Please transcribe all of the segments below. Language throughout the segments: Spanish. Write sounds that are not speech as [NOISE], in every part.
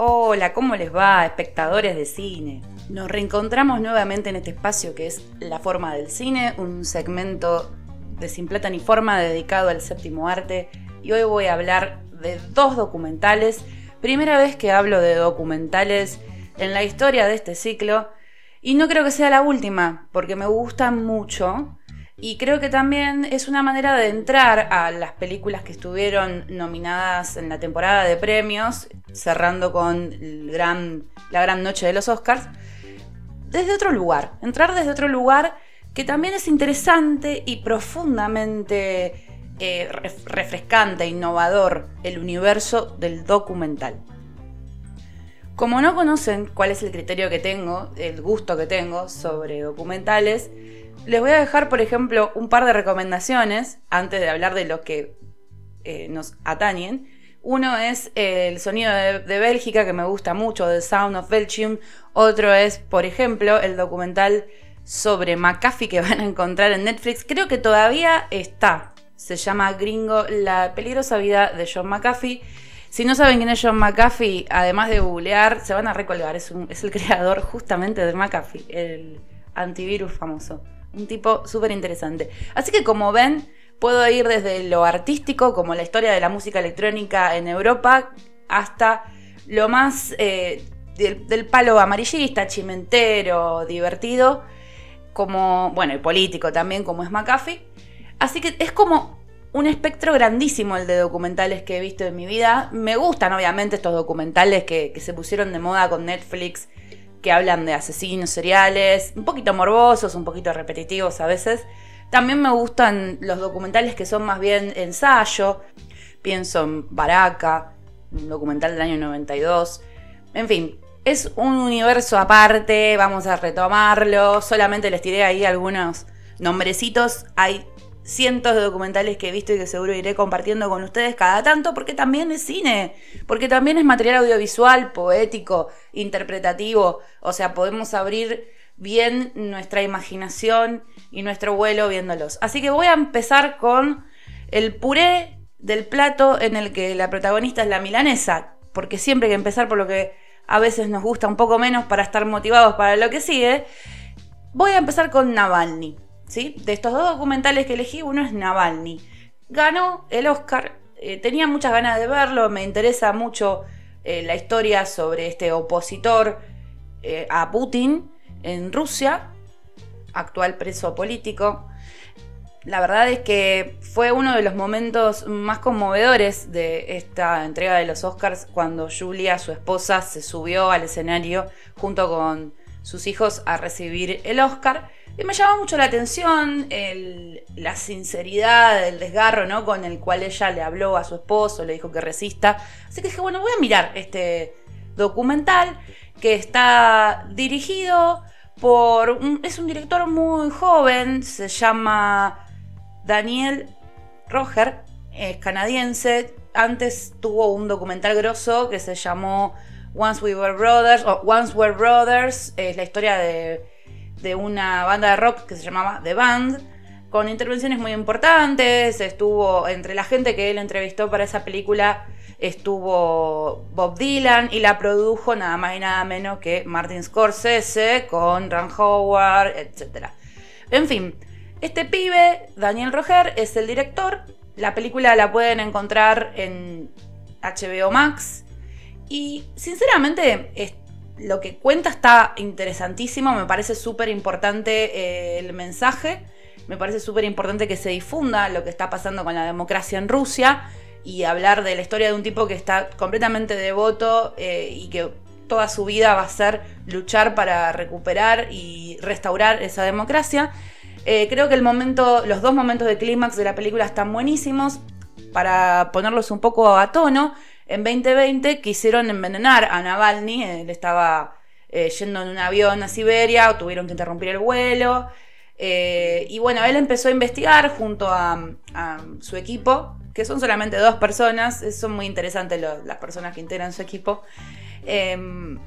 Hola, ¿cómo les va, espectadores de cine? Nos reencontramos nuevamente en este espacio que es La Forma del Cine, un segmento de Sin Plata ni Forma dedicado al séptimo arte. Y hoy voy a hablar de dos documentales. Primera vez que hablo de documentales en la historia de este ciclo. Y no creo que sea la última, porque me gustan mucho. Y creo que también es una manera de entrar a las películas que estuvieron nominadas en la temporada de premios, cerrando con la gran noche de los Oscars, desde otro lugar. Entrar desde otro lugar que también es interesante y profundamente eh, refrescante, innovador, el universo del documental. Como no conocen cuál es el criterio que tengo, el gusto que tengo sobre documentales, les voy a dejar, por ejemplo, un par de recomendaciones antes de hablar de lo que eh, nos atañen. Uno es el sonido de, Bélgica, que me gusta mucho, The Sound of Belgium. Otro es, por ejemplo, el documental sobre McAfee que [LAUGHS] van a encontrar en Netflix. Creo que todavía está. Se llama Gringo, la peligrosa vida de John McAfee. Si no saben quién es John McAfee, además de googlear, se van a recolgar. Es, es el creador justamente de McAfee, el antivirus famoso un tipo súper interesante. Así que como ven, puedo ir desde lo artístico, como la historia de la música electrónica en Europa, hasta lo más eh, del, palo amarillista, chimentero, divertido, como, bueno, y político también, como es McAfee. Así que es como un espectro grandísimo el de documentales que he visto en mi vida. Me gustan, obviamente, estos documentales que, se pusieron de moda con Netflix que hablan de asesinos seriales, un poquito morbosos, un poquito repetitivos a veces. También me gustan los documentales que son más bien ensayo. Pienso en Baraka, un documental del año 92. En fin, es un universo aparte, vamos a retomarlo. Solamente les tiré ahí algunos nombrecitos. Hay cientos de documentales que he visto y que seguro iré compartiendo con ustedes cada tanto, porque también es cine, porque también es material audiovisual, poético, interpretativo, o sea, podemos abrir bien nuestra imaginación y nuestro vuelo viéndolos. Así que voy a empezar con el puré del plato en el que la protagonista es la milanesa, porque siempre hay que empezar por lo que a veces nos gusta un poco menos para estar motivados para lo que sigue, voy a empezar con Navalny. De estos dos documentales que elegí, uno es Navalny. Ganó el Oscar, eh, tenía muchas ganas de verlo, me interesa mucho eh, la historia sobre este opositor eh, a Putin en Rusia, actual preso político. La verdad es que fue uno de los momentos más conmovedores de esta entrega de los Oscars cuando Julia, su esposa, se subió al escenario junto con sus hijos a recibir el Oscar. Y me llamó mucho la atención la sinceridad, el desgarro, ¿no? Con el cual ella le habló a su esposo, le dijo que resista. Así que dije, bueno, voy a mirar este documental que está dirigido por... es un director muy joven, se llama Daniel Roger, es canadiense. Antes tuvo un documental grosso que se llamó Once We Were Brothers, o Once Were Brothers, es la historia de de una banda de rock que se llamaba The Band, con intervenciones muy importantes. Estuvo entre la gente que él entrevistó para esa película, estuvo Bob Dylan y la produjo nada más y nada menos que Martin Scorsese con Ron Howard, etc. En fin, este pibe, Daniel Roger, es el director. La película la pueden encontrar en HBO Max. Y sinceramente, lo que cuenta está interesantísimo, me parece súper importante eh, el mensaje, me parece súper importante que se difunda lo que está pasando con la democracia en Rusia y hablar de la historia de un tipo que está completamente devoto eh, y que toda su vida va a ser luchar para recuperar y restaurar esa democracia. Eh, creo que el momento, los dos momentos de clímax de la película están buenísimos. Para ponerlos un poco a tono, en 2020 quisieron envenenar a Navalny, él estaba eh, yendo en un avión a Siberia, o tuvieron que interrumpir el vuelo. Eh, y bueno, él empezó a investigar junto a, su equipo, que son solamente dos personas, son muy interesantes las personas que integran su equipo. Em,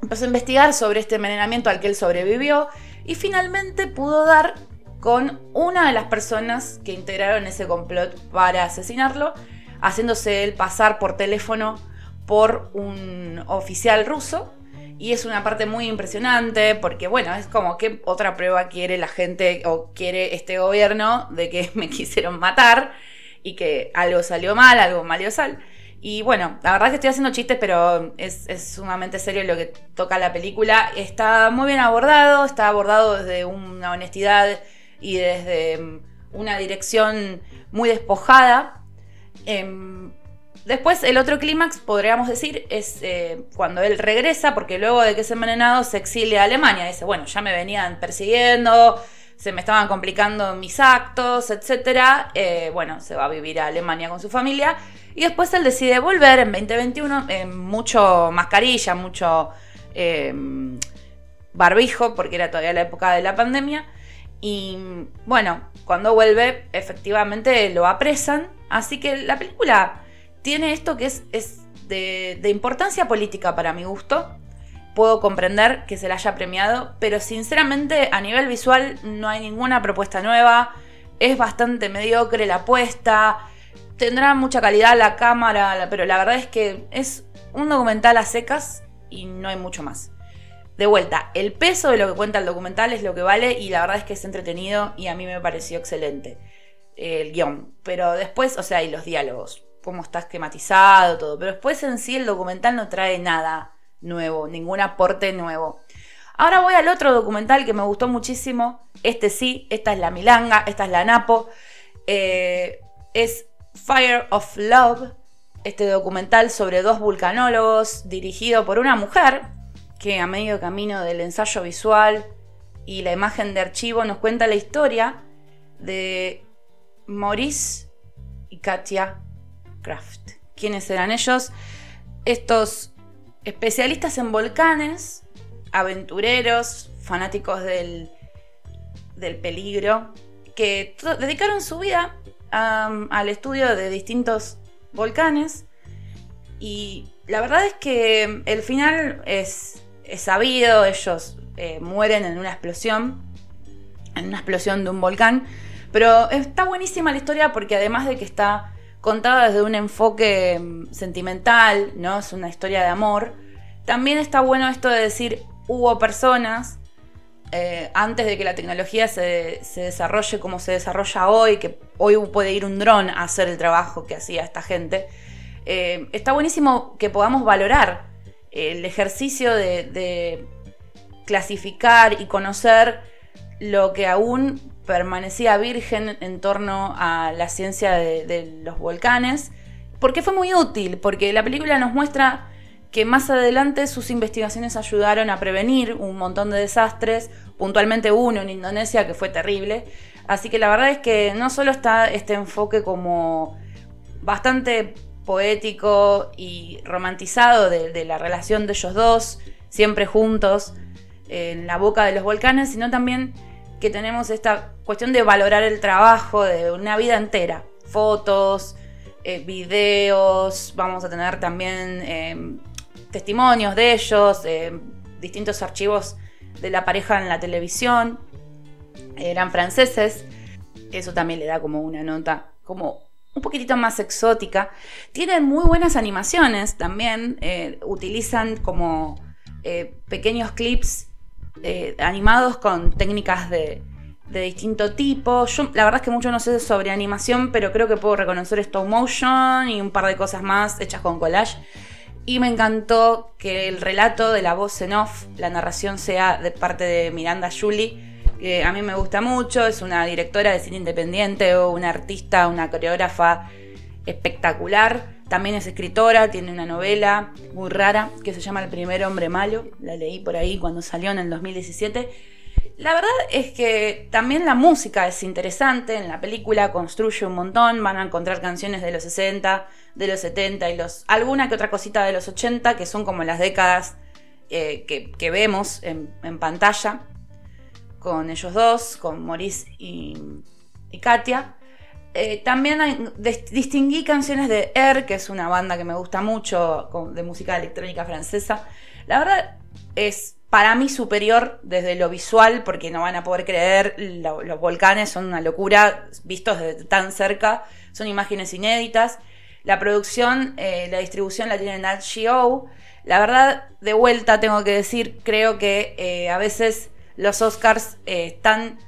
empezó a investigar sobre este envenenamiento al que él sobrevivió y finalmente pudo dar con una de las personas que integraron ese complot para asesinarlo, haciéndose él pasar por teléfono por un oficial ruso. Y es una parte muy impresionante porque, bueno, es como que otra prueba quiere la gente o quiere este gobierno de que [LAUGHS] me quisieron matar y que algo salió mal, algo malió sal. Y bueno, la verdad que estoy haciendo chistes, pero es, sumamente serio lo que toca la película. Está muy bien abordado, está abordado desde una honestidad y desde una dirección muy despojada. Em, después, el otro clímax, podríamos decir, es eh, cuando él regresa, porque luego de que es envenenado se exilia a Alemania. Dice, bueno, ya me venían persiguiendo, se me estaban complicando mis actos, etc. Eh, bueno, se va a vivir a Alemania con su familia. Y después él decide volver en 2021, en mucho mascarilla, mucho em, barbijo, porque era todavía la época de la pandemia. Y bueno, cuando vuelve, efectivamente lo apresan. Así que la película tiene esto que es, de, de importancia política para mi gusto. Puedo comprender que se la haya premiado, pero sinceramente a nivel visual no hay ninguna propuesta nueva, es bastante mediocre la apuesta, tendrá mucha calidad la cámara, pero la verdad es que es un documental a secas y no hay mucho más. De vuelta, el peso de lo que cuenta el documental es lo que vale y la verdad es que es entretenido y a mí me pareció excelente el guion. Pero después, o sea, y los diálogos, cómo está esquematizado, todo. Pero después en sí el documental no trae nada nuevo, ningún aporte nuevo. Ahora voy al otro documental que me gustó muchísimo. Este sí, esta es la Milanga, esta es la Napo. Eh, es Fire of Love, este documental sobre dos vulcanólogos dirigido por una mujer que a medio camino del ensayo visual y la imagen de archivo nos cuenta la historia de Maurice y Katia Kraft. ¿Quiénes eran ellos? Estos especialistas en volcanes, aventureros, fanáticos del, del peligro, que dedicaron su vida al estudio de distintos volcanes y la verdad es que el final es, sabido, ellos eh, mueren en una explosión, en una explosión de un volcán, pero está buenísima la historia porque además de que está contada desde un enfoque mm, sentimental, ¿no? Es una historia de amor. También está bueno esto de decir, hubo personas eh, antes de que la tecnología se, desarrolle como se desarrolla hoy, que hoy puede ir un dron a hacer el trabajo que hacía esta gente. Eh, está buenísimo que podamos valorar el ejercicio de clasificar y conocer lo que aún permanecía virgen en torno a la ciencia de, los volcanes, porque fue muy útil, porque la película nos muestra que más adelante sus investigaciones ayudaron a prevenir un montón de desastres, puntualmente uno en Indonesia que fue terrible. Así que la verdad es que no solo está este enfoque como bastante poético y romantizado de la relación de ellos dos, siempre juntos, en la boca de los volcanes, sino también que tenemos esta cuestión de valorar el trabajo de una vida entera. Fotos, eh, videos, vamos a tener también em, testimonios de ellos, em, distintos archivos de la pareja en la televisión. Eran franceses. Eso también le da como una nota como un poquitito más exótica. Tienen muy buenas animaciones también. Eh, utilizan como eh, pequeños clips eh, animados con técnicas de, distinto tipo. Yo la verdad es que mucho no sé sobre animación, pero creo que puedo reconocer stop motion y un par de cosas más hechas con collage. Y me encantó que el relato de la voz en off, la narración sea de parte de Miranda Julie, que a mí me gusta mucho, es una directora de cine independiente o una artista, una coreógrafa espectacular. También es escritora, tiene una novela muy rara que se llama El primer hombre malo. La leí por ahí cuando salió en el 2017. La verdad es que también la música es interesante. En la película construye un montón. Van a encontrar canciones de los 60, de los 70 y los alguna que otra cosita de los 80 que son como las décadas eh, que, vemos en, pantalla con ellos dos, con Maurice y Katia. Eh, también distinguí canciones de Air, que es una banda que me gusta mucho, de música electrónica francesa. La verdad es para mí superior desde lo visual, porque no van a poder creer, los volcanes son una locura, vistos desde tan cerca, son imágenes inéditas. La producción, eh, la distribución la tiene Nat. La verdad, de vuelta tengo que decir, creo que eh, a veces los Oscars están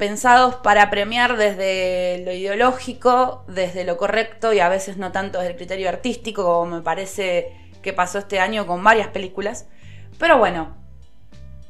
pensados para premiar desde lo ideológico, desde lo correcto y a veces no tanto desde el criterio artístico, como me parece que pasó este año con varias películas. Pero bueno,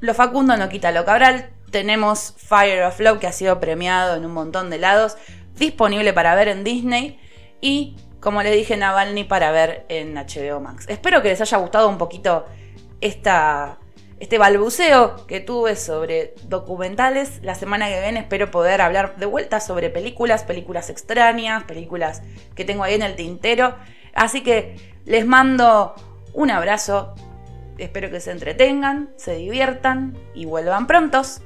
lo Facundo no quita lo Cabral. Tenemos Fire of Love que ha sido premiado en un montón de lados, disponible para ver en Disney y, como le dije, Navalny para ver en HBO Max. Espero que les haya gustado un poquito esta este balbuceo que tuve sobre documentales. La semana que viene espero poder hablar de vuelta sobre películas, películas extrañas, películas que tengo ahí en el tintero. Así que les mando un abrazo. Espero que se entretengan, se diviertan y vuelvan prontos.